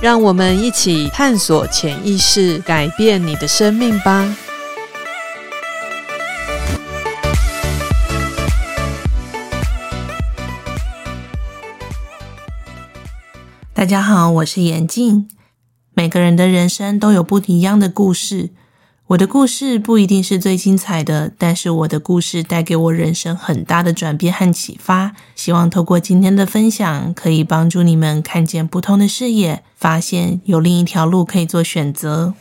让我们一起探索潜意识，改变你的生命吧。大家好，我是妍静。每个人的人生都有不一样的故事，我的故事不一定是最精彩的，但是我的故事带给我人生很大的转变和启发。希望透过今天的分享，可以帮助你们看见不同的视野，发现有另一条路可以做选择。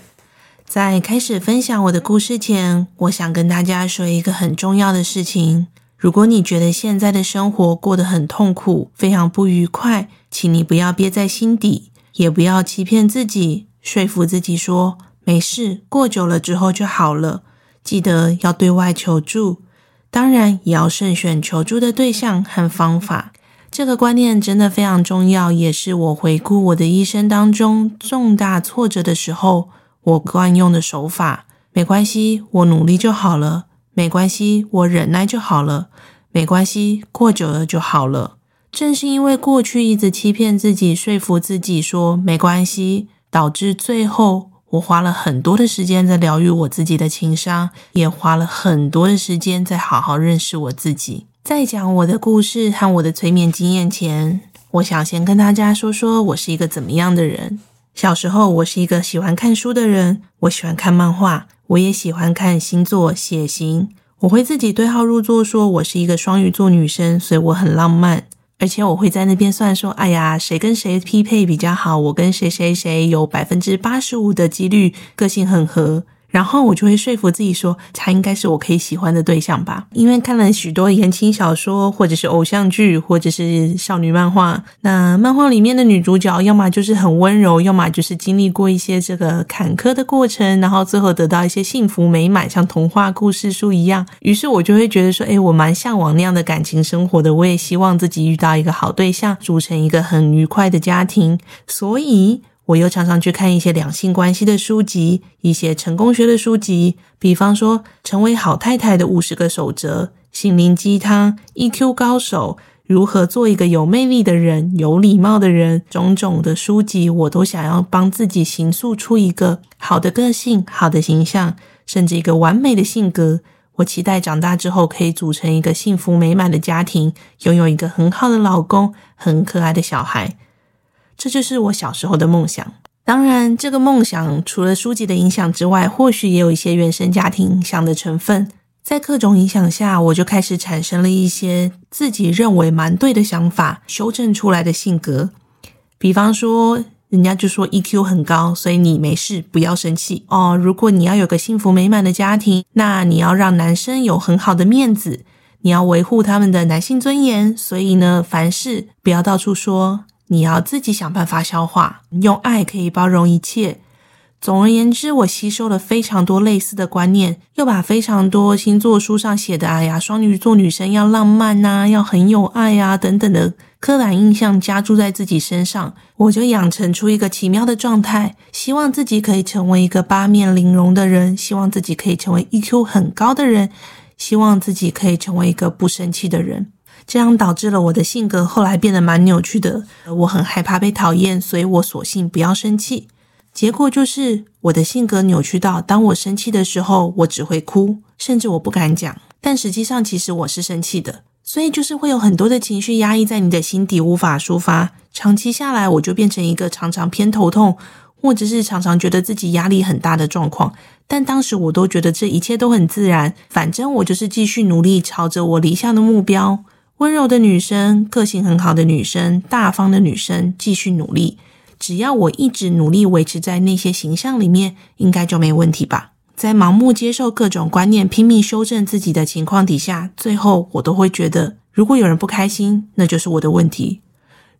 在开始分享我的故事前，我想跟大家说一个很重要的事情。如果你觉得现在的生活过得很痛苦，非常不愉快，请你不要憋在心底，也不要欺骗自己，说服自己说没事，过久了之后就好了。记得要对外求助，当然也要慎选求助的对象和方法。这个观念真的非常重要，也是我回顾我的一生当中重大挫折的时候，我惯用的手法。没关系，我努力就好了。没关系，我忍耐就好了。没关系，过久了就好了。正是因为过去一直欺骗自己、说服自己说没关系，导致最后我花了很多的时间在疗愈我自己的情伤，也花了很多的时间在好好认识我自己。在讲我的故事和我的催眠经验前，我想先跟大家说说我是一个怎么样的人。小时候，我是一个喜欢看书的人，我喜欢看漫画。我也喜欢看星座、血型，我会自己对号入座，说我是一个双鱼座女生，所以我很浪漫，而且我会在那边算说，哎呀，谁跟谁匹配比较好，我跟谁谁谁有百分之八十五的几率个性很合。然后我就会说服自己说，他应该是我可以喜欢的对象吧，因为看了许多言情小说，或者是偶像剧，或者是少女漫画。那漫画里面的女主角，要么就是很温柔，要么就是经历过一些这个坎坷的过程，然后最后得到一些幸福美满，像童话故事书一样。于是我就会觉得说，诶，我蛮向往那样的感情生活的。我也希望自己遇到一个好对象，组成一个很愉快的家庭。所以。我又常常去看一些两性关系的书籍，一些成功学的书籍，比方说《成为好太太的五十个守则》、心灵鸡汤、EQ 高手、如何做一个有魅力的人、有礼貌的人，种种的书籍，我都想要帮自己形塑出一个好的个性、好的形象，甚至一个完美的性格。我期待长大之后可以组成一个幸福美满的家庭，拥有一个很好的老公、很可爱的小孩。这就是我小时候的梦想。当然，这个梦想除了书籍的影响之外，或许也有一些原生家庭影响的成分。在各种影响下，我就开始产生了一些自己认为蛮对的想法，修正出来的性格。比方说，人家就说 EQ 很高，所以你没事不要生气哦。如果你要有个幸福美满的家庭，那你要让男生有很好的面子，你要维护他们的男性尊严。所以呢，凡事不要到处说。你要自己想办法消化，用爱可以包容一切。总而言之，我吸收了非常多类似的观念，又把非常多星座书上写的“哎呀，双鱼座女生要浪漫呐，要很有爱啊”等等的刻板印象加注在自己身上，我就养成出一个奇妙的状态，希望自己可以成为一个八面玲珑的人，希望自己可以成为 EQ 很高的人，希望自己可以成为一个不生气的人。这样导致了我的性格后来变得蛮扭曲的。我很害怕被讨厌，所以我索性不要生气。结果就是我的性格扭曲到，当我生气的时候，我只会哭，甚至我不敢讲。但实际上，其实我是生气的。所以就是会有很多的情绪压抑在你的心底，无法抒发。长期下来，我就变成一个常常偏头痛，或者是常常觉得自己压力很大的状况。但当时我都觉得这一切都很自然，反正我就是继续努力，朝着我理想的目标。温柔的女生，个性很好的女生，大方的女生，继续努力。只要我一直努力维持在那些形象里面，应该就没问题吧？在盲目接受各种观念、拼命修正自己的情况底下，最后我都会觉得，如果有人不开心，那就是我的问题；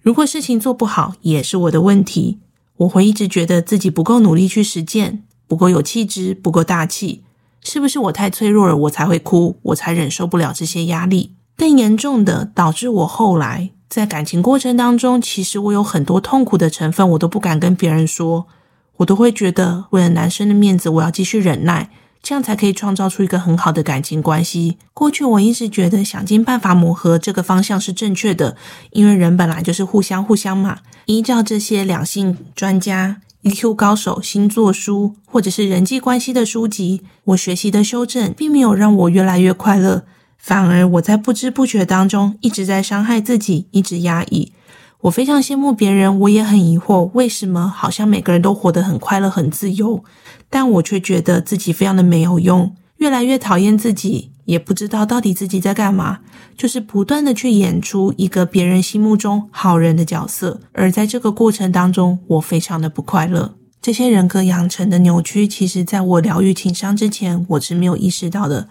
如果事情做不好，也是我的问题。我会一直觉得自己不够努力去实践，不够有气质，不够大气。是不是我太脆弱了，我才会哭，我才忍受不了这些压力？更严重的，导致我后来在感情过程当中，其实我有很多痛苦的成分，我都不敢跟别人说，我都会觉得为了男生的面子，我要继续忍耐，这样才可以创造出一个很好的感情关系。过去我一直觉得想尽办法磨合这个方向是正确的，因为人本来就是互相互相嘛。依照这些两性专家、EQ 高手、星座书或者是人际关系的书籍，我学习的修正，并没有让我越来越快乐。反而我在不知不觉当中一直在伤害自己，一直压抑。我非常羡慕别人，我也很疑惑，为什么好像每个人都活得很快乐、很自由，但我却觉得自己非常的没有用，越来越讨厌自己，也不知道到底自己在干嘛，就是不断的去演出一个别人心目中好人的角色，而在这个过程当中，我非常的不快乐。这些人格养成的扭曲，其实在我疗愈情伤之前，我是没有意识到的。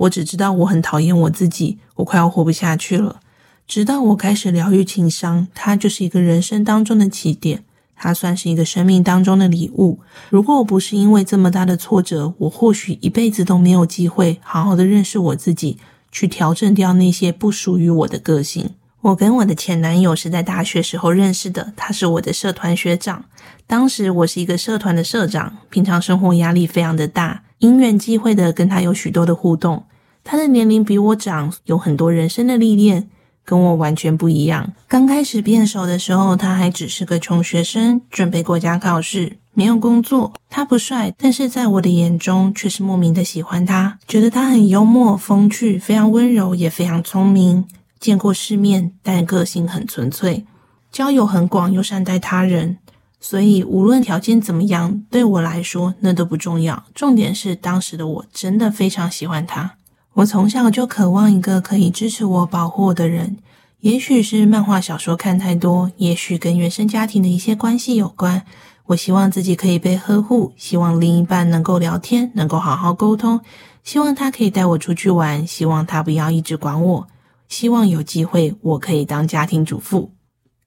我只知道我很讨厌我自己，我快要活不下去了。直到我开始疗愈情伤，它就是一个人生当中的起点，它算是一个生命当中的礼物。如果我不是因为这么大的挫折，我或许一辈子都没有机会好好的认识我自己，去调整掉那些不属于我的个性。我跟我的前男友是在大学时候认识的，他是我的社团学长。当时我是一个社团的社长，平常生活压力非常的大，因缘际会的跟他有许多的互动。他的年龄比我长，有很多人生的历练，跟我完全不一样。刚开始变熟的时候，他还只是个穷学生，准备国家考试，没有工作。他不帅，但是在我的眼中却是莫名的喜欢他，觉得他很幽默、风趣，非常温柔，也非常聪明。见过世面，但个性很纯粹，交友很广，又善待他人。所以无论条件怎么样，对我来说那都不重要。重点是当时的我真的非常喜欢他。我从小就渴望一个可以支持我、保护我的人。也许是漫画小说看太多，也许跟原生家庭的一些关系有关。我希望自己可以被呵护，希望另一半能够聊天，能够好好沟通，希望他可以带我出去玩，希望他不要一直管我，希望有机会我可以当家庭主妇。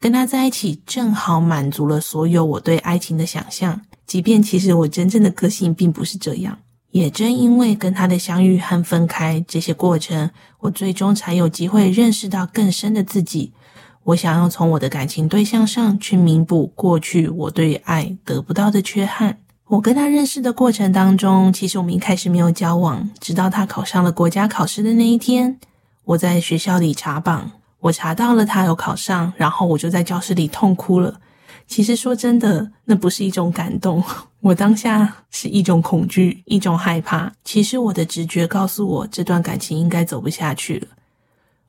跟他在一起，正好满足了所有我对爱情的想象，即便其实我真正的个性并不是这样。也正因为跟他的相遇和分开这些过程，我最终才有机会认识到更深的自己。我想要从我的感情对象上去弥补过去我对爱得不到的缺憾。我跟他认识的过程当中，其实我们一开始没有交往，直到他考上了国家考试的那一天，我在学校里查榜，我查到了他有考上，然后我就在教室里痛哭了。其实说真的，那不是一种感动，我当下是一种恐惧，一种害怕。其实我的直觉告诉我，这段感情应该走不下去了。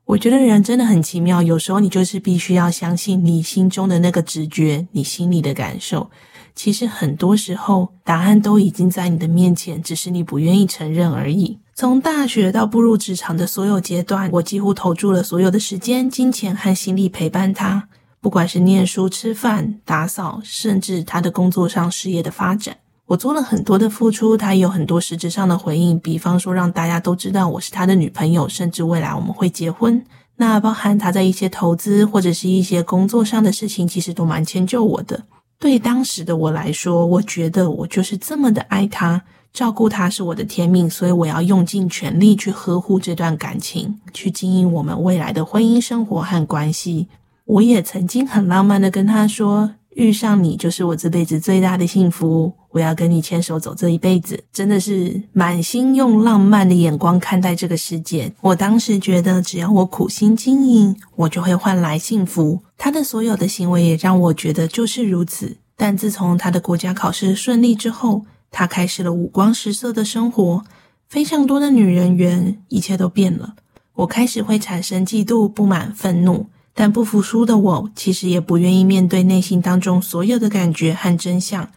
我觉得人真的很奇妙，有时候你就是必须要相信你心中的那个直觉，你心里的感受。其实很多时候，答案都已经在你的面前，只是你不愿意承认而已。从大学到步入职场的所有阶段，我几乎投注了所有的时间、金钱和心力陪伴他。不管是念书、吃饭、打扫，甚至他的工作上事业的发展，我做了很多的付出，他也有很多实质上的回应。比方说，让大家都知道我是他的女朋友，甚至未来我们会结婚。那包含他在一些投资或者是一些工作上的事情，其实都蛮迁就我的。对当时的我来说，我觉得我就是这么的爱他，照顾他是我的天命，所以我要用尽全力去呵护这段感情，去经营我们未来的婚姻生活和关系。我也曾经很浪漫的跟他说：“遇上你就是我这辈子最大的幸福，我要跟你牵手走这一辈子。”真的是满心用浪漫的眼光看待这个世界。我当时觉得，只要我苦心经营，我就会换来幸福。他的所有的行为也让我觉得就是如此。但自从他的国家考试顺利之后，他开始了五光十色的生活，非常多的女人缘，一切都变了。我开始会产生嫉妒、不满、愤怒。但不服输的我，其实也不愿意面对内心当中所有的感觉和真相。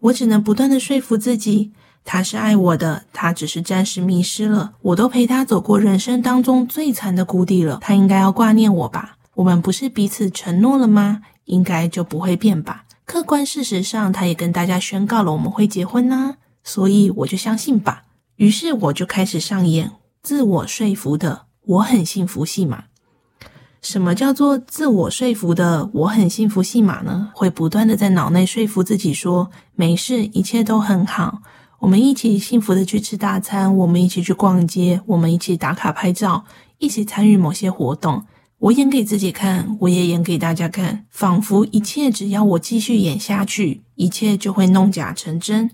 我只能不断的说服自己，他是爱我的，他只是暂时迷失了。我都陪他走过人生当中最惨的谷底了，他应该要挂念我吧？我们不是彼此承诺了吗？应该就不会变吧？客观事实上，他也跟大家宣告了我们会结婚呢，所以我就相信吧。于是我就开始上演自我说服的我很幸福戏码。什么叫做自我说服的“我很幸福”戏码呢？会不断的在脑内说服自己说：“没事，一切都很好。”我们一起幸福的去吃大餐，我们一起去逛街，我们一起打卡拍照，一起参与某些活动。我演给自己看，我也演给大家看，仿佛一切只要我继续演下去，一切就会弄假成真。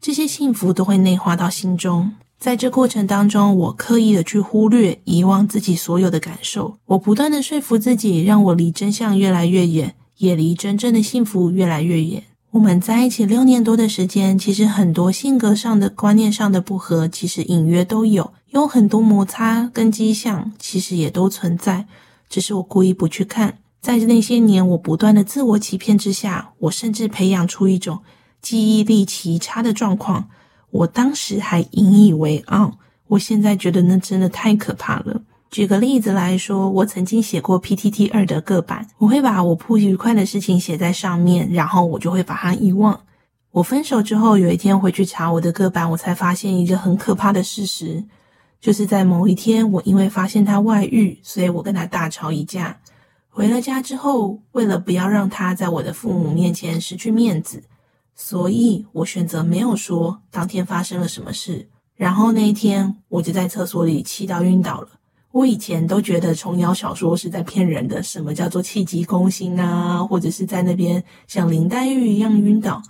这些幸福都会内化到心中。在这过程当中，我刻意的去忽略、遗忘自己所有的感受。我不断的说服自己，让我离真相越来越远，也离真正的幸福越来越远。我们在一起六年多的时间，其实很多性格上的、观念上的不合，其实隐约都有，有很多摩擦跟迹象，其实也都存在，只是我故意不去看。在那些年，我不断的自我欺骗之下，我甚至培养出一种记忆力奇差的状况。我当时还引以为傲，我现在觉得那真的太可怕了。举个例子来说，我曾经写过 PTT 二的个版，我会把我不愉快的事情写在上面，然后我就会把它遗忘。我分手之后，有一天回去查我的个版，我才发现一个很可怕的事实，就是在某一天，我因为发现他外遇，所以我跟他大吵一架。回了家之后，为了不要让他在我的父母面前失去面子，所以我选择没有说当天发生了什么事。然后那一天，我就在厕所里气到晕倒了。我以前都觉得琼瑶小说是在骗人的，什么叫做气急攻心啊，或者是在那边像林黛玉一样晕倒。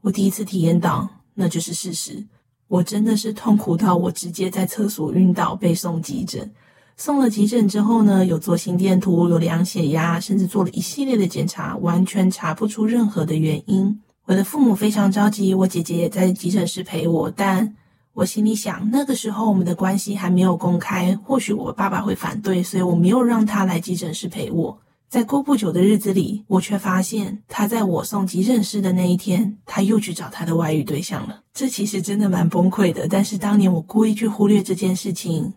我第一次体验到，那就是事实。我真的是痛苦到我直接在厕所晕倒，被送急诊。送了急诊之后呢，有做心电图，有量血压，甚至做了一系列的检查，完全查不出任何的原因。我的父母非常着急，我姐姐也在急诊室陪我，但。我心里想，那个时候我们的关系还没有公开，或许我爸爸会反对，所以我没有让他来急诊室陪我。在过不久的日子里，我却发现他在我送急诊室的那一天，他又去找他的外遇对象了。这其实真的蛮崩溃的，但是当年我故意去忽略这件事情，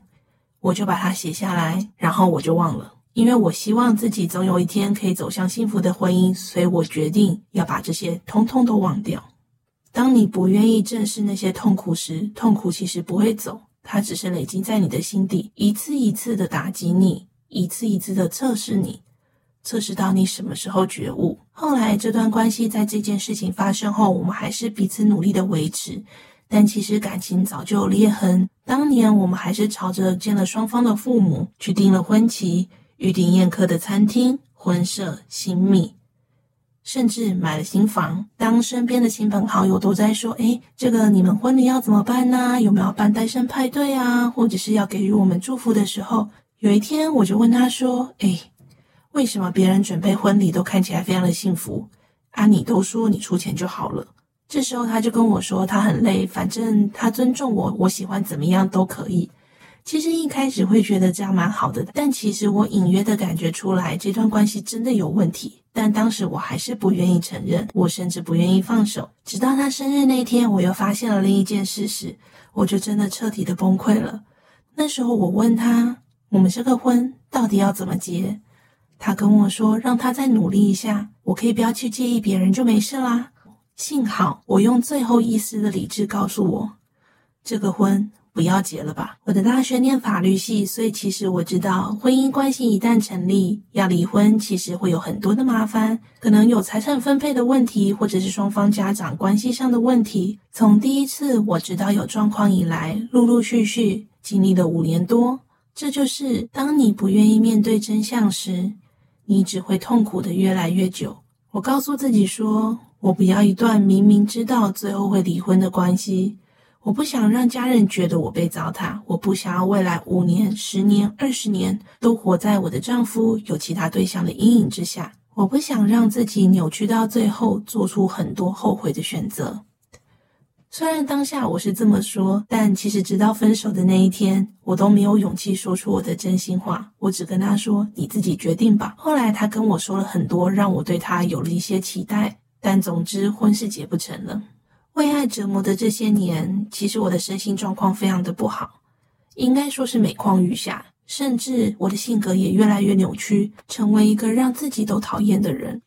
我就把它写下来，然后我就忘了，因为我希望自己总有一天可以走向幸福的婚姻，所以我决定要把这些通通都忘掉。当你不愿意正视那些痛苦时，痛苦其实不会走，它只是累积在你的心底，一次一次的打击你，一次一次的测试你，测试到你什么时候觉悟。后来这段关系在这件事情发生后，我们还是彼此努力的维持，但其实感情早就有裂痕。当年我们还是朝着见了双方的父母，去订了婚期，预订宴客的餐厅、婚摄、新密。甚至买了新房，当身边的亲朋好友都在说：“诶，这个你们婚礼要怎么办呢？有没有办单身派对啊？或者是要给予我们祝福的时候，有一天我就问他说：‘诶，为什么别人准备婚礼都看起来非常的幸福，啊，你都说你出钱就好了？’这时候他就跟我说他很累，反正他尊重我，我喜欢怎么样都可以。”其实一开始会觉得这样蛮好的，但其实我隐约的感觉出来，这段关系真的有问题。但当时我还是不愿意承认，我甚至不愿意放手。直到他生日那天，我又发现了另一件事实，我就真的彻底的崩溃了。那时候我问他，我们这个婚到底要怎么结？他跟我说，让他再努力一下，我可以不要去介意别人就没事啦。幸好我用最后一丝的理智告诉我，这个婚。不要结了吧！我的大学念法律系，所以其实我知道，婚姻关系一旦成立，要离婚其实会有很多的麻烦，可能有财产分配的问题，或者是双方家长关系上的问题。从第一次我知道有状况以来，陆陆续续经历了五年多，这就是当你不愿意面对真相时，你只会痛苦的越来越久。我告诉自己说，我不要一段明明知道最后会离婚的关系。我不想让家人觉得我被糟蹋，我不想要未来五年、十年、二十年都活在我的丈夫有其他对象的阴影之下。我不想让自己扭曲到最后，做出很多后悔的选择。虽然当下我是这么说，但其实直到分手的那一天，我都没有勇气说出我的真心话。我只跟他说：“你自己决定吧。”后来他跟我说了很多，让我对他有了一些期待。但总之，婚是结不成了。为爱折磨的这些年，其实我的身心状况非常的不好，应该说是每况愈下，甚至我的性格也越来越扭曲，成为一个让自己都讨厌的人。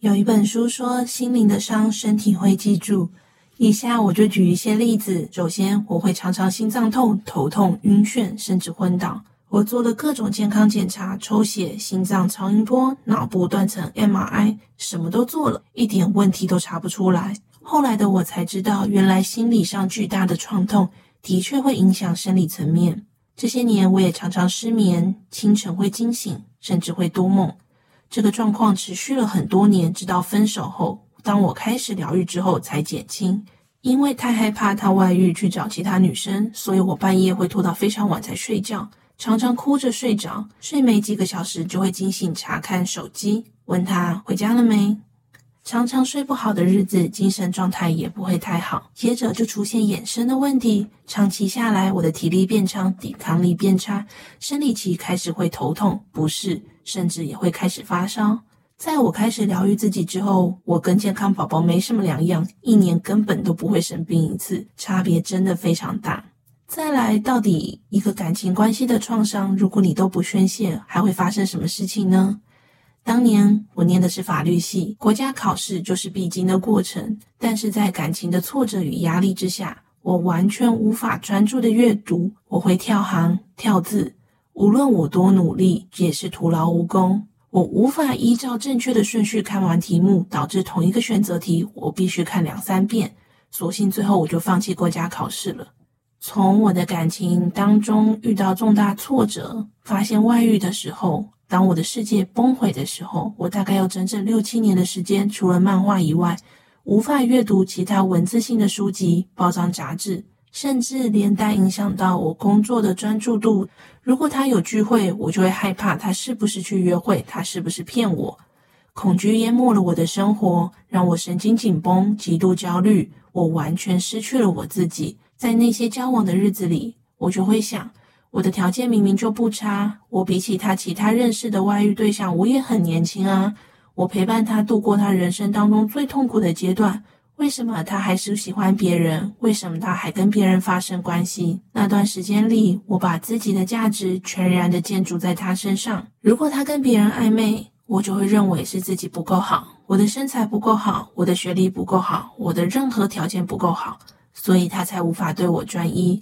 有一本书说，心灵的伤，身体会记住。以下我就举一些例子。首先，我会常常心脏痛、头痛、晕眩，甚至昏倒。我做了各种健康检查，抽血、心脏超音波、脑部断层 MRI，什么都做了，一点问题都查不出来。后来的我才知道，原来心理上巨大的创痛的确会影响生理层面。这些年，我也常常失眠，清晨会惊醒，甚至会多梦。这个状况持续了很多年，直到分手后，当我开始疗愈之后才减轻。因为太害怕他外遇去找其他女生，所以我半夜会拖到非常晚才睡觉，常常哭着睡着，睡没几个小时就会惊醒查看手机，问他回家了没。常常睡不好的日子，精神状态也不会太好，接着就出现衍生的问题，长期下来，我的体力变差，抵抗力变差，生理期开始会头痛、不适，甚至也会开始发烧。在我开始疗愈自己之后，我跟健康宝宝没什么两样，一年根本都不会生病一次，差别真的非常大。再来，到底一个感情关系的创伤，如果你都不宣泄，还会发生什么事情呢？当年我念的是法律系，国家考试就是必经的过程，但是在感情的挫折与压力之下，我完全无法专注的阅读，我会跳行跳字，无论我多努力，也是徒劳无功。我无法依照正确的顺序看完题目，导致同一个选择题我必须看两三遍。索性最后我就放弃国家考试了。从我的感情当中遇到重大挫折，发现外遇的时候，当我的世界崩毁的时候，我大概有整整六七年的时间，除了漫画以外，无法阅读其他文字性的书籍、报章杂志。甚至连带影响到我工作的专注度。如果他有聚会，我就会害怕他是不是去约会，他是不是骗我。恐惧淹没了我的生活，让我神经紧绷，极度焦虑。我完全失去了我自己。在那些交往的日子里，我就会想，我的条件明明就不差，我比起他其他认识的外遇对象，我也很年轻啊。我陪伴他度过他人生当中最痛苦的阶段。为什么他还是喜欢别人？为什么他还跟别人发生关系？那段时间里，我把自己的价值全然的建筑在他身上。如果他跟别人暧昧，我就会认为是自己不够好，我的身材不够好，我的学历不够好，我的任何条件不够好，所以他才无法对我专一。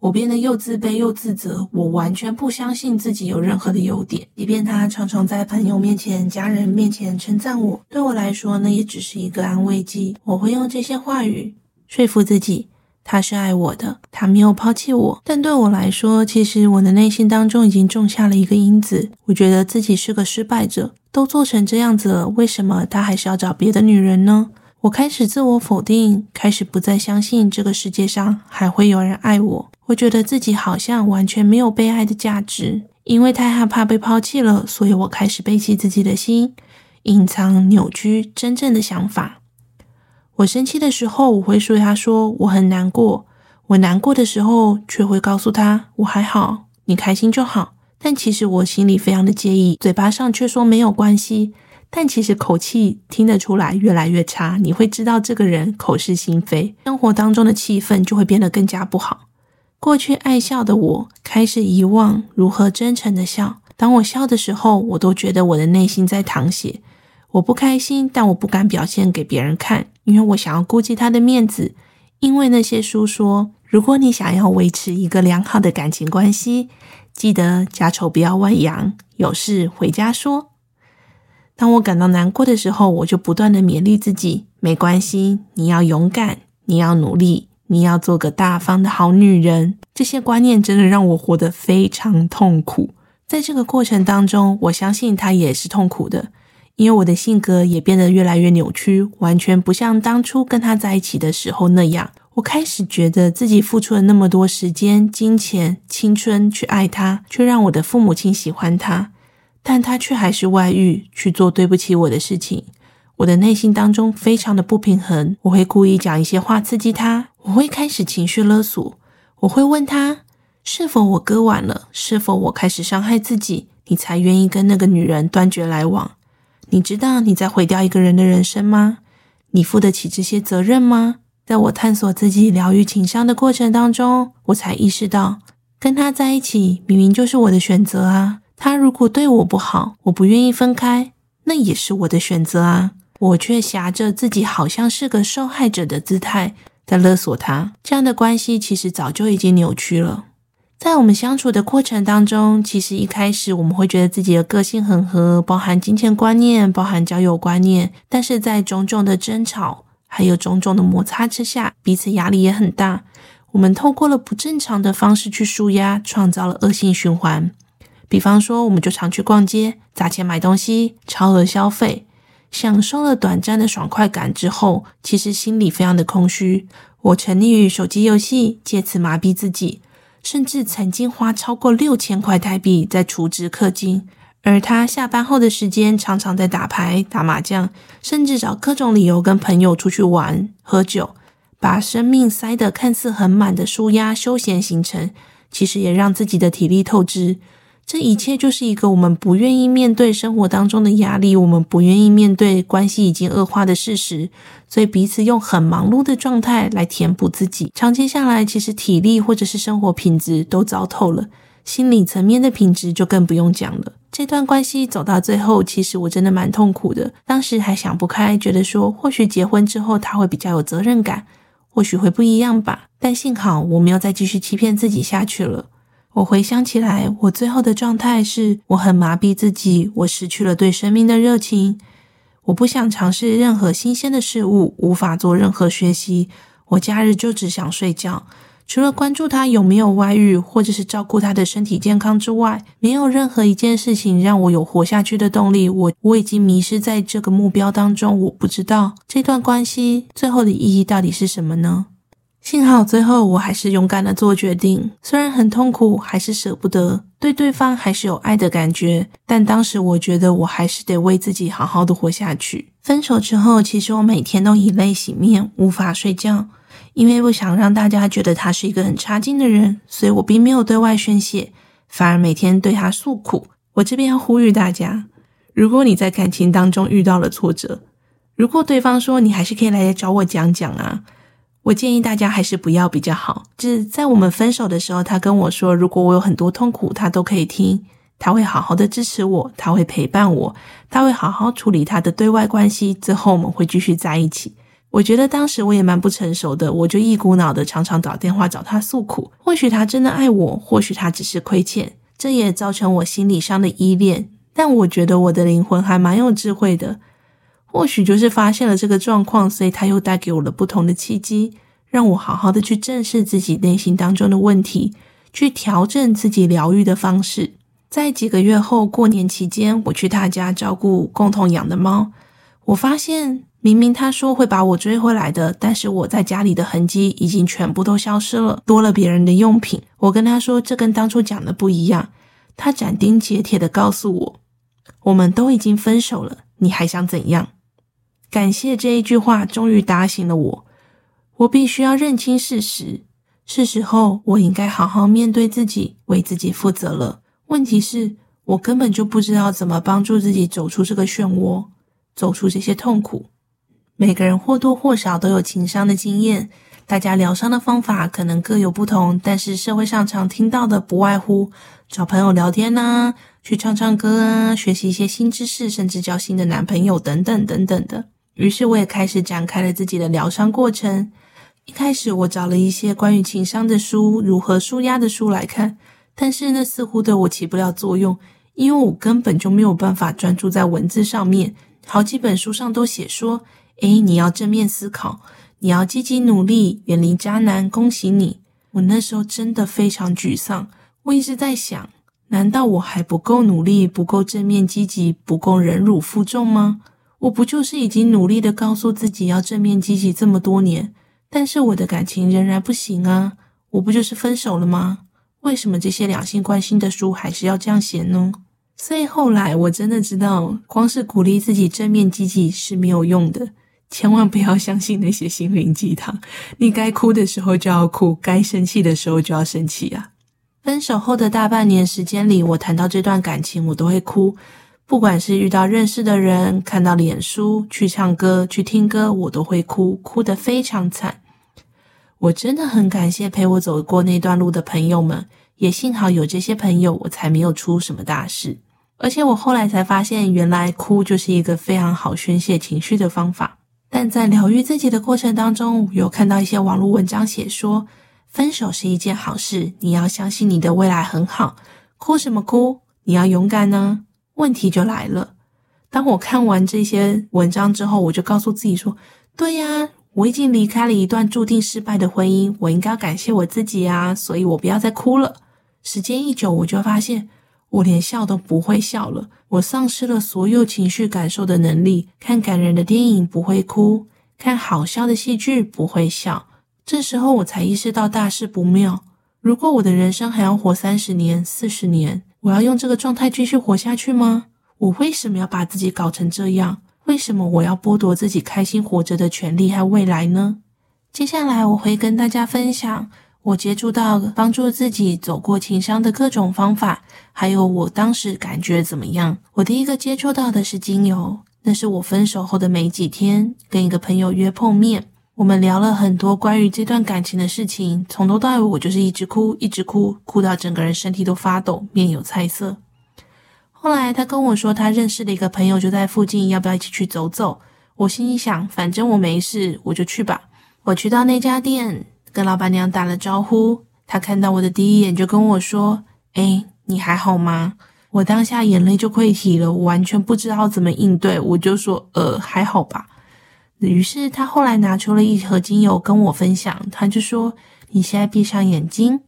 我变得又自卑又自责，我完全不相信自己有任何的优点。即便他常常在朋友面前、家人面前称赞我，对我来说，那也只是一个安慰剂。我会用这些话语说服自己，他是爱我的，他没有抛弃我。但对我来说，其实我的内心当中已经种下了一个因子，我觉得自己是个失败者，都做成这样子了，为什么他还是要找别的女人呢？我开始自我否定，开始不再相信这个世界上还会有人爱我。我觉得自己好像完全没有被爱的价值，因为太害怕被抛弃了，所以我开始背弃自己的心，隐藏、扭曲真正的想法。我生气的时候，我会说他说我很难过；我难过的时候，却会告诉他我还好，你开心就好。但其实我心里非常的介意，嘴巴上却说没有关系，但其实口气听得出来越来越差。你会知道这个人口是心非，生活当中的气氛就会变得更加不好。过去爱笑的我开始遗忘如何真诚的笑。当我笑的时候，我都觉得我的内心在淌血。我不开心，但我不敢表现给别人看，因为我想要顾及他的面子。因为那些书说，如果你想要维持一个良好的感情关系，记得家丑不要外扬，有事回家说。当我感到难过的时候，我就不断的勉励自己：没关系，你要勇敢，你要努力。你要做个大方的好女人，这些观念真的让我活得非常痛苦。在这个过程当中，我相信他也是痛苦的，因为我的性格也变得越来越扭曲，完全不像当初跟他在一起的时候那样。我开始觉得自己付出了那么多时间、金钱、青春去爱他，却让我的父母亲喜欢他，但他却还是外遇，去做对不起我的事情。我的内心当中非常的不平衡，我会故意讲一些话刺激他，我会开始情绪勒索，我会问他是否我割腕了，是否我开始伤害自己，你才愿意跟那个女人断绝来往？你知道你在毁掉一个人的人生吗？你负得起这些责任吗？在我探索自己疗愈情商的过程当中，我才意识到跟他在一起明明就是我的选择啊，他如果对我不好，我不愿意分开，那也是我的选择啊。我却挟着自己好像是个受害者的姿态，在勒索他。这样的关系其实早就已经扭曲了。在我们相处的过程当中，其实一开始我们会觉得自己的个性很合，包含金钱观念，包含交友观念。但是在种种的争吵，还有种种的摩擦之下，彼此压力也很大。我们透过了不正常的方式去舒压，创造了恶性循环。比方说，我们就常去逛街，砸钱买东西，超额消费，享受了短暂的爽快感之后，其实心里非常的空虚。我沉溺于手机游戏，借此麻痹自己。甚至曾经花超过六千块台币在储值氪金，而他下班后的时间常常在打牌、打麻将，甚至找各种理由跟朋友出去玩、喝酒，把生命塞得看似很满的舒压休闲行程，其实也让自己的体力透支。这一切就是一个我们不愿意面对生活当中的压力，我们不愿意面对关系已经恶化的事实，所以彼此用很忙碌的状态来填补自己。长期下来，其实体力或者是生活品质都糟透了，心理层面的品质就更不用讲了。这段关系走到最后，其实我真的蛮痛苦的。当时还想不开，觉得说或许结婚之后他会比较有责任感，或许会不一样吧。但幸好我没有再继续欺骗自己下去了。我回想起来，我最后的状态是我很麻痹自己，我失去了对生命的热情，我不想尝试任何新鲜的事物，无法做任何学习。我假日就只想睡觉，除了关注他有没有外遇，或者是照顾他的身体健康之外，没有任何一件事情让我有活下去的动力。我我已经迷失在这个目标当中，我不知道这段关系最后的意义到底是什么呢？幸好最后我还是勇敢的做决定，虽然很痛苦，还是舍不得，对对方还是有爱的感觉，但当时我觉得我还是得为自己好好的活下去。分手之后，其实我每天都以泪洗面，无法睡觉，因为不想让大家觉得他是一个很差劲的人，所以我并没有对外宣泄，反而每天对他诉苦。我这边要呼吁大家，如果你在感情当中遇到了挫折，如果对方说你还是可以来找我讲讲啊。我建议大家还是不要比较好。就是在我们分手的时候，他跟我说，如果我有很多痛苦，他都可以听，他会好好的支持我，他会陪伴我，他会好好处理他的对外关系，最后我们会继续在一起。我觉得当时我也蛮不成熟的，我就一股脑的常常打电话找他诉苦。或许他真的爱我，或许他只是亏欠，这也造成我心理上的依恋。但我觉得我的灵魂还蛮有智慧的。或许就是发现了这个状况，所以他又带给我了不同的契机，让我好好的去正视自己内心当中的问题，去调整自己疗愈的方式。在几个月后，过年期间，我去他家照顾共同养的猫，我发现明明他说会把我追回来的，但是我在家里的痕迹已经全部都消失了，多了别人的用品。我跟他说这跟当初讲的不一样，他斩钉截铁的告诉我，我们都已经分手了，你还想怎样？感谢这一句话，终于打醒了我。我必须要认清事实，是时候我应该好好面对自己，为自己负责了。问题是，我根本就不知道怎么帮助自己走出这个漩涡，走出这些痛苦。每个人或多或少都有情伤的经验，大家疗伤的方法可能各有不同，但是社会上常听到的不外乎找朋友聊天呐，去唱唱歌啊，学习一些新知识，甚至交新的男朋友等等等等的。于是我也开始展开了自己的疗伤过程。一开始我找了一些关于情商的书、如何舒压的书来看，但是那，似乎对我起不了作用，因为我根本就没有办法专注在文字上面。好几本书上都写说：“诶，你要正面思考，你要积极努力，远离渣男，恭喜你。”我那时候真的非常沮丧。我一直在想：难道我还不够努力，不够正面积极，不够忍辱负重吗？我不就是已经努力的告诉自己要正面积极这么多年，但是我的感情仍然不行啊！我不就是分手了吗？为什么这些两性关系的书还是要这样写呢？所以后来我真的知道，光是鼓励自己正面积极是没有用的，千万不要相信那些心灵鸡汤。你该哭的时候就要哭，该生气的时候就要生气啊！分手后的大半年时间里，我谈到这段感情，我都会哭。不管是遇到认识的人，看到脸书，去唱歌，去听歌，我都会哭，哭得非常惨。我真的很感谢陪我走过那段路的朋友们，也幸好有这些朋友，我才没有出什么大事。而且我后来才发现，原来哭就是一个非常好宣泄情绪的方法。但在疗愈自己的过程当中，有看到一些网络文章写说，分手是一件好事，你要相信你的未来很好。哭什么哭？你要勇敢呢。问题就来了，当我看完这些文章之后，我就告诉自己说：对呀，我已经离开了一段注定失败的婚姻，我应该要感谢我自己啊，所以我不要再哭了。时间一久，我就发现我连笑都不会笑了，我丧失了所有情绪感受的能力。看感人的电影不会哭，看好笑的戏剧不会笑。这时候我才意识到大事不妙。如果我的人生还要活三十年、四十年，我要用这个状态继续活下去吗？我为什么要把自己搞成这样？为什么我要剥夺自己开心活着的权利和未来呢？接下来我会跟大家分享我接触到帮助自己走过情伤的各种方法，还有我当时感觉怎么样。我第一个接触到的是精油，那是我分手后的没几天，跟一个朋友约碰面。我们聊了很多关于这段感情的事情，从头到尾我就是一直哭，一直哭，哭到整个人身体都发抖，面有菜色。后来他跟我说，他认识的一个朋友就在附近，要不要一起去走走？我心里想，反正我没事，我就去吧。我去到那家店，跟老板娘打了招呼。她看到我的第一眼就跟我说：“哎，你还好吗？”我当下眼泪就溃堤了，我完全不知道怎么应对，我就说：“呃，还好吧。”于是他后来拿出了一盒精油跟我分享，他就说：“你现在闭上眼睛，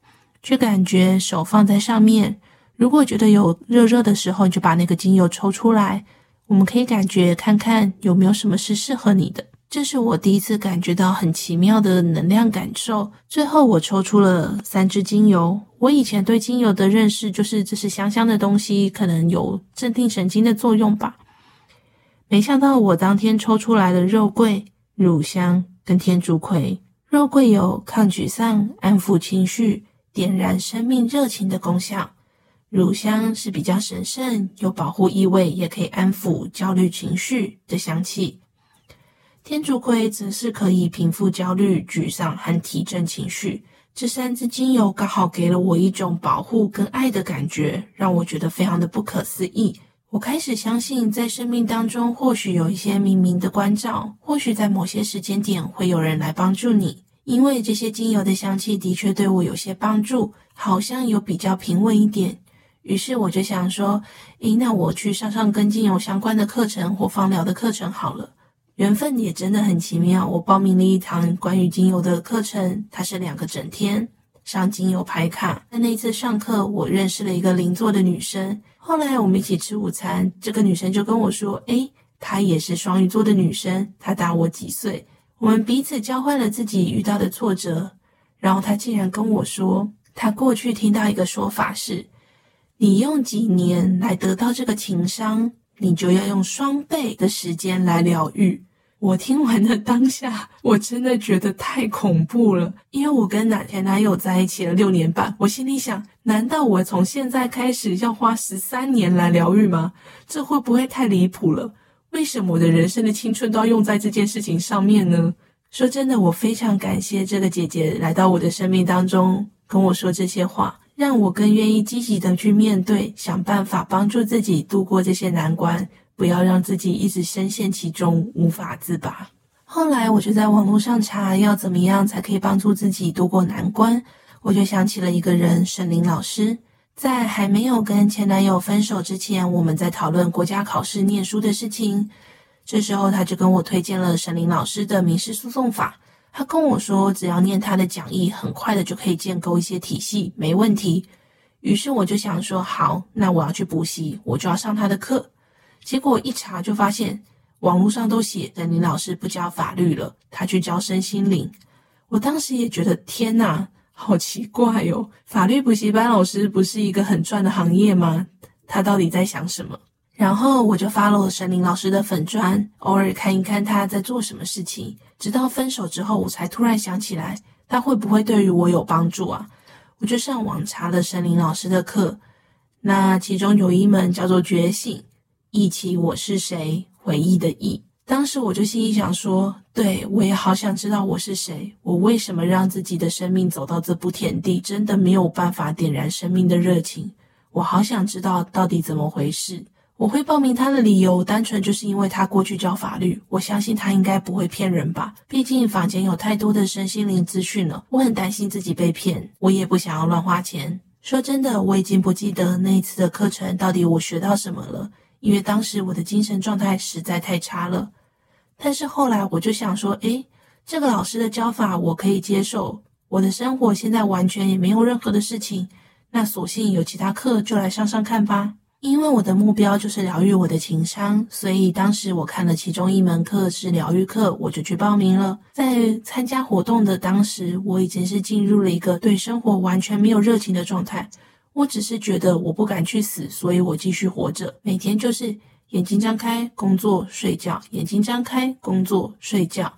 去感觉手放在上面，如果觉得有热热的时候，你就把那个精油抽出来，我们可以感觉看看有没有什么是适合你的。”这是我第一次感觉到很奇妙的能量感受。最后我抽出了三支精油。我以前对精油的认识就是这是香香的东西，可能有镇定神经的作用吧。没想到我当天抽出来的肉桂、乳香跟天竺葵。肉桂有抗沮丧、安抚情绪、点燃生命热情的功效；乳香是比较神圣、有保护意味，也可以安抚焦虑情绪的香气；天竺葵则是可以平复焦虑、沮丧和提振情绪。这三支精油刚好给了我一种保护跟爱的感觉，让我觉得非常的不可思议。我开始相信，在生命当中，或许有一些冥冥的关照，或许在某些时间点会有人来帮助你。因为这些精油的香气的确对我有些帮助，好像有比较平稳一点。于是我就想说，诶，那我去上上跟精油相关的课程或芳疗的课程好了。缘分也真的很奇妙，我报名了一堂关于精油的课程，它是两个整天。上精油牌卡，在那一次上课，我认识了一个邻座的女生。后来我们一起吃午餐，这个女生就跟我说：“诶，她也是双鱼座的女生，她大我几岁。我们彼此交换了自己遇到的挫折。然后她竟然跟我说，她过去听到一个说法是：你用几年来得到这个情商，你就要用双倍的时间来疗愈。”我听完的当下，我真的觉得太恐怖了，因为我跟男前男友在一起了六年半，我心里想，难道我从现在开始要花十三年来疗愈吗？这会不会太离谱了？为什么我的人生的青春都要用在这件事情上面呢？说真的，我非常感谢这个姐姐来到我的生命当中，跟我说这些话，让我更愿意积极的去面对，想办法帮助自己度过这些难关。不要让自己一直深陷其中，无法自拔。后来我就在网络上查，要怎么样才可以帮助自己度过难关。我就想起了一个人，沈林老师。在还没有跟前男友分手之前，我们在讨论国家考试念书的事情。这时候他就跟我推荐了沈林老师的民事诉讼法。他跟我说，只要念他的讲义，很快的就可以建构一些体系，没问题。于是我就想说，好，那我要去补习，我就要上他的课。结果一查就发现，网络上都写着林老师不教法律了，他去教身心灵。我当时也觉得天哪，好奇怪哟！法律补习班老师不是一个很赚的行业吗？他到底在想什么？然后我就 follow 了沈伶老师的粉专，偶尔看一看他在做什么事情。直到分手之后，我才突然想起来，他会不会对于我有帮助啊？我就上网查了沈伶老师的课，那其中有一门叫做觉醒。忆起我是谁，回忆的忆。当时我就心里想说，对，我也好想知道我是谁，我为什么让自己的生命走到这步田地，真的没有办法点燃生命的热情。我好想知道到底怎么回事。我会报名他的理由，单纯就是因为他过去教法律，我相信他应该不会骗人吧。毕竟坊间有太多的身心灵资讯了，我很担心自己被骗，我也不想要乱花钱。说真的，我已经不记得那一次的课程到底我学到什么了，因为当时我的精神状态实在太差了。但是后来我就想说，诶，这个老师的教法我可以接受，我的生活现在完全也没有任何的事情，那索性有其他课就来上上看吧。因为我的目标就是疗愈我的情商，所以当时我看了其中一门课是疗愈课，我就去报名了。在参加活动的当时，我已经是进入了一个对生活完全没有热情的状态。我只是觉得我不敢去死，所以我继续活着，每天就是眼睛张开工作睡觉，眼睛张开工作睡觉，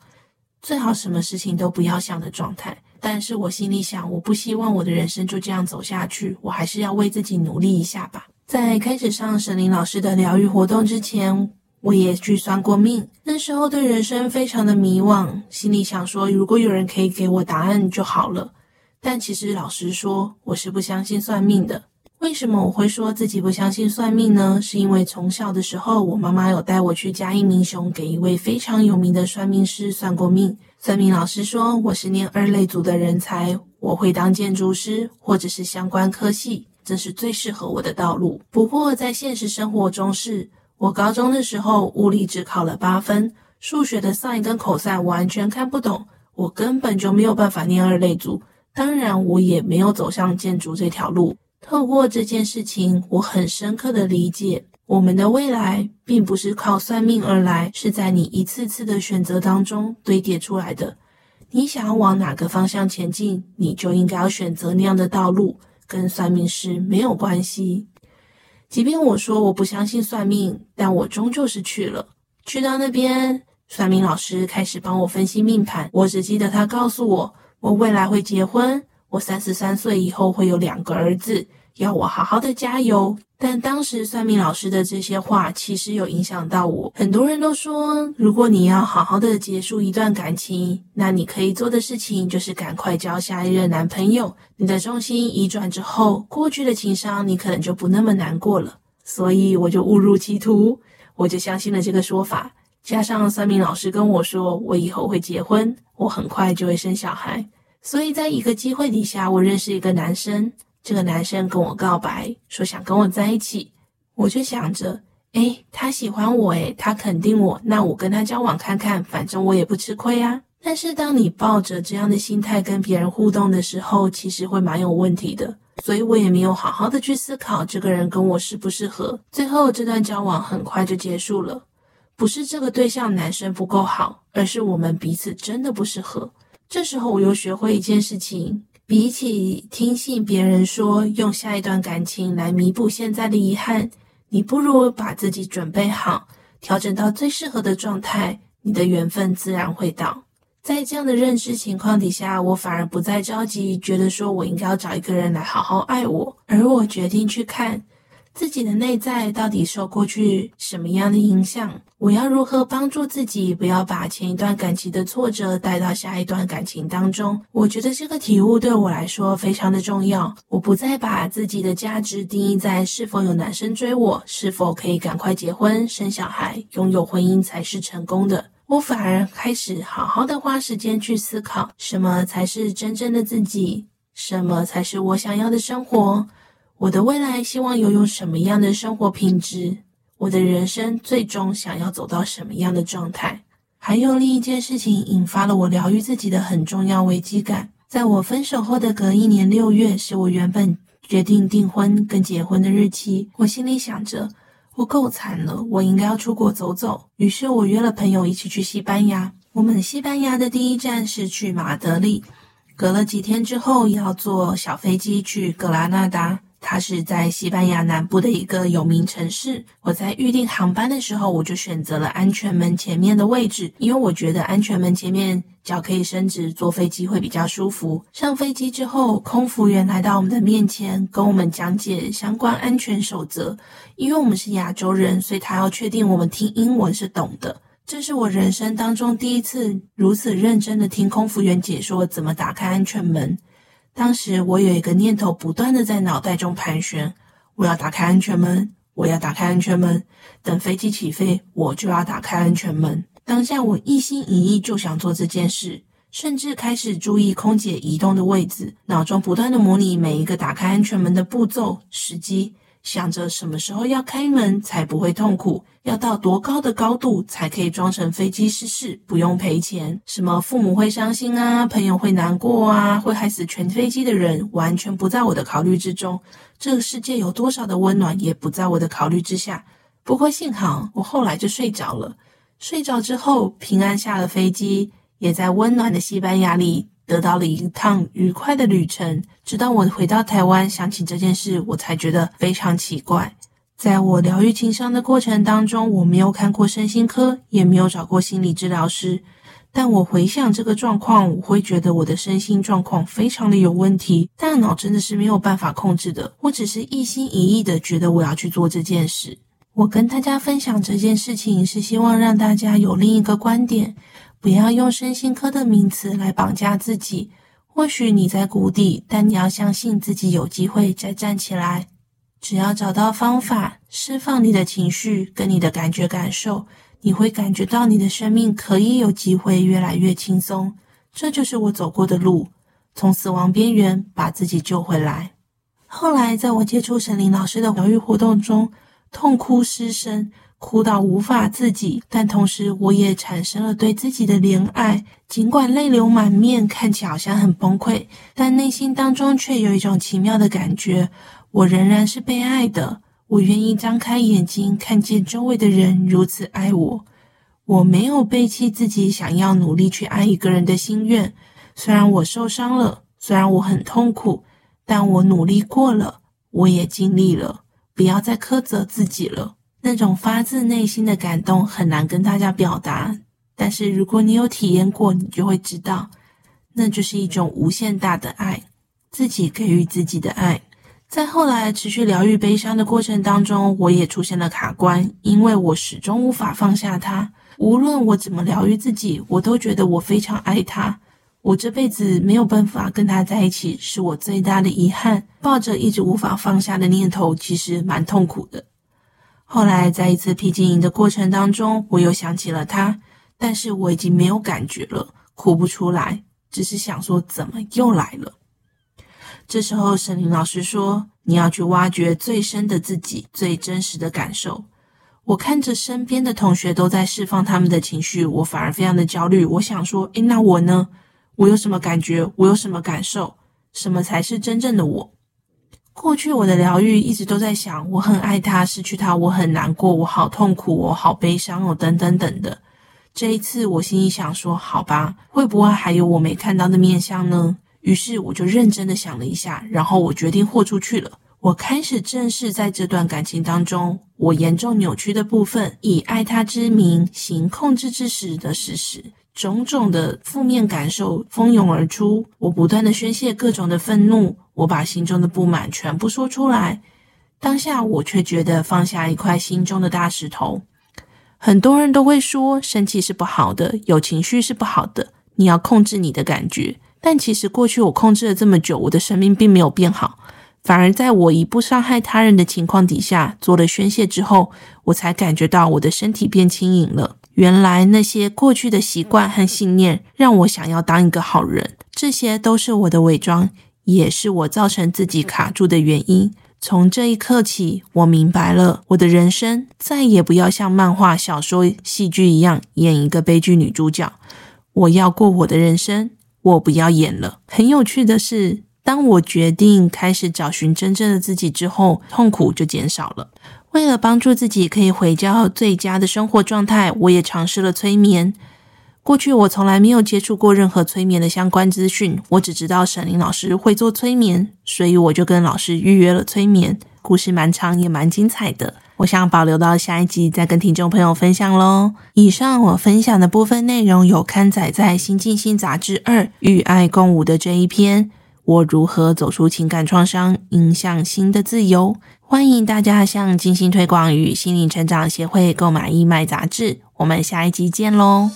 最好什么事情都不要想的状态。但是我心里想，我不希望我的人生就这样走下去，我还是要为自己努力一下吧。在开始上沈伶老师的疗愈活动之前，我也去算过命。那时候对人生非常的迷惘，心里想说，如果有人可以给我答案就好了。但其实老实说，我是不相信算命的。为什么我会说自己不相信算命呢？是因为从小的时候，我妈妈有带我去嘉义民雄，给一位非常有名的算命师算过命。算命老师说我是念二类组的人才，我会当建筑师或者是相关科系。这是最适合我的道路。不过在现实生活中是，我高中的时候物理只考了八分，数学的 sin 跟 cos 完全看不懂，我根本就没有办法念二类组。当然，我也没有走上建筑这条路。透过这件事情，我很深刻的理解，我们的未来并不是靠算命而来，是在你一次次的选择当中堆叠出来的。你想要往哪个方向前进，你就应该要选择那样的道路。跟算命师没有关系，即便我说我不相信算命，但我终究是去了。去到那边，算命老师开始帮我分析命盘。我只记得他告诉我，我未来会结婚，我三十三岁以后会有两个儿子。要我好好的加油，但当时算命老师的这些话其实有影响到我。很多人都说，如果你要好好的结束一段感情，那你可以做的事情就是赶快交下一任男朋友。你的重心移转之后，过去的情伤你可能就不那么难过了。所以我就误入歧途，我就相信了这个说法。加上算命老师跟我说，我以后会结婚，我很快就会生小孩。所以在一个机会底下，我认识一个男生。这个男生跟我告白，说想跟我在一起，我就想着，诶，他喜欢我，诶，他肯定我，那我跟他交往看看，反正我也不吃亏啊。但是当你抱着这样的心态跟别人互动的时候，其实会蛮有问题的。所以我也没有好好的去思考这个人跟我适不适合。最后这段交往很快就结束了，不是这个对象男生不够好，而是我们彼此真的不适合。这时候我又学会一件事情。比起听信别人说用下一段感情来弥补现在的遗憾，你不如把自己准备好，调整到最适合的状态，你的缘分自然会到。在这样的认知情况底下，我反而不再着急，觉得说我应该要找一个人来好好爱我，而我决定去看。自己的内在到底受过去什么样的影响？我要如何帮助自己，不要把前一段感情的挫折带到下一段感情当中？我觉得这个体悟对我来说非常的重要。我不再把自己的价值定义在是否有男生追我，是否可以赶快结婚生小孩，拥有婚姻才是成功的。我反而开始好好的花时间去思考，什么才是真正的自己，什么才是我想要的生活。我的未来希望拥有什么样的生活品质？我的人生最终想要走到什么样的状态？还有另一件事情引发了我疗愈自己的很重要危机感。在我分手后的隔一年六月，是我原本决定订婚跟结婚的日期。我心里想着，我够惨了，我应该要出国走走。于是我约了朋友一起去西班牙。我们西班牙的第一站是去马德里，隔了几天之后要坐小飞机去格拉纳达。它是在西班牙南部的一个有名城市。我在预订航班的时候，我就选择了安全门前面的位置，因为我觉得安全门前面脚可以伸直，坐飞机会比较舒服。上飞机之后，空服员来到我们的面前，跟我们讲解相关安全守则。因为我们是亚洲人，所以他要确定我们听英文是懂的。这是我人生当中第一次如此认真的听空服员解说怎么打开安全门。当时我有一个念头不断的在脑袋中盘旋，我要打开安全门，我要打开安全门。等飞机起飞，我就要打开安全门。当下我一心一意就想做这件事，甚至开始注意空姐移动的位置，脑中不断地模拟每一个打开安全门的步骤、时机。想着什么时候要开门才不会痛苦，要到多高的高度才可以装成飞机失事不用赔钱？什么父母会伤心啊，朋友会难过啊，会害死全飞机的人，完全不在我的考虑之中。这个世界有多少的温暖也不在我的考虑之下。不过幸好我后来就睡着了，睡着之后平安下了飞机，也在温暖的西班牙里。得到了一趟愉快的旅程，直到我回到台湾，想起这件事，我才觉得非常奇怪。在我疗愈情伤的过程当中，我没有看过身心科，也没有找过心理治疗师。但我回想这个状况，我会觉得我的身心状况非常的有问题，大脑真的是没有办法控制的。我只是一心一意的觉得我要去做这件事。我跟大家分享这件事情，是希望让大家有另一个观点。不要用身心科的名词来绑架自己。或许你在谷底，但你要相信自己有机会再站起来。只要找到方法，释放你的情绪跟你的感觉感受，你会感觉到你的生命可以有机会越来越轻松。这就是我走过的路，从死亡边缘把自己救回来。后来，在我接触沈伶老师的疗愈活动中，痛哭失声。哭到无法自己，但同时我也产生了对自己的怜爱。尽管泪流满面，看起来好像很崩溃，但内心当中却有一种奇妙的感觉：我仍然是被爱的。我愿意张开眼睛，看见周围的人如此爱我。我没有背弃自己想要努力去爱一个人的心愿。虽然我受伤了，虽然我很痛苦，但我努力过了，我也尽力了。不要再苛责自己了。那种发自内心的感动很难跟大家表达，但是如果你有体验过，你就会知道，那就是一种无限大的爱，自己给予自己的爱。在后来持续疗愈悲伤的过程当中，我也出现了卡关，因为我始终无法放下他。无论我怎么疗愈自己，我都觉得我非常爱他。我这辈子没有办法跟他在一起，是我最大的遗憾。抱着一直无法放下的念头，其实蛮痛苦的。后来，在一次僻静营的过程当中，我又想起了他，但是我已经没有感觉了，哭不出来，只是想说怎么又来了。这时候，沈林老师说：“你要去挖掘最深的自己，最真实的感受。”我看着身边的同学都在释放他们的情绪，我反而非常的焦虑。我想说：“诶，那我呢？我有什么感觉？我有什么感受？什么才是真正的我？”过去我的疗愈一直都在想，我很爱他，失去他我很难过，我好痛苦，我好悲伤哦，等等等的。这一次我心里想说，好吧，会不会还有我没看到的面向呢？于是我就认真的想了一下，然后我决定豁出去了。我开始正视在这段感情当中，我严重扭曲的部分，以爱他之名行控制之实的事实。种种的负面感受蜂拥而出，我不断的宣泄各种的愤怒，我把心中的不满全部说出来。当下我却觉得放下一块心中的大石头。很多人都会说，生气是不好的，有情绪是不好的，你要控制你的感觉。但其实过去我控制了这么久，我的生命并没有变好，反而在我以不伤害他人的情况底下做了宣泄之后，我才感觉到我的身体变轻盈了。原来那些过去的习惯和信念让我想要当一个好人，这些都是我的伪装，也是我造成自己卡住的原因。从这一刻起，我明白了，我的人生再也不要像漫画、小说、戏剧一样演一个悲剧女主角。我要过我的人生，我不要演了。很有趣的是，当我决定开始找寻真正的自己之后，痛苦就减少了。为了帮助自己可以回到最佳的生活状态，我也尝试了催眠。过去我从来没有接触过任何催眠的相关资讯，我只知道沈林老师会做催眠，所以我就跟老师预约了催眠。故事蛮长也蛮精彩的，我想保留到下一集再跟听众朋友分享喽。以上我分享的部分内容有刊载在《新静心杂志二与爱共舞》的这一篇。我如何走出情感创伤，迎向新的自由？欢迎大家向静心推广与心灵成长协会购买义卖杂志。我们下一集见喽！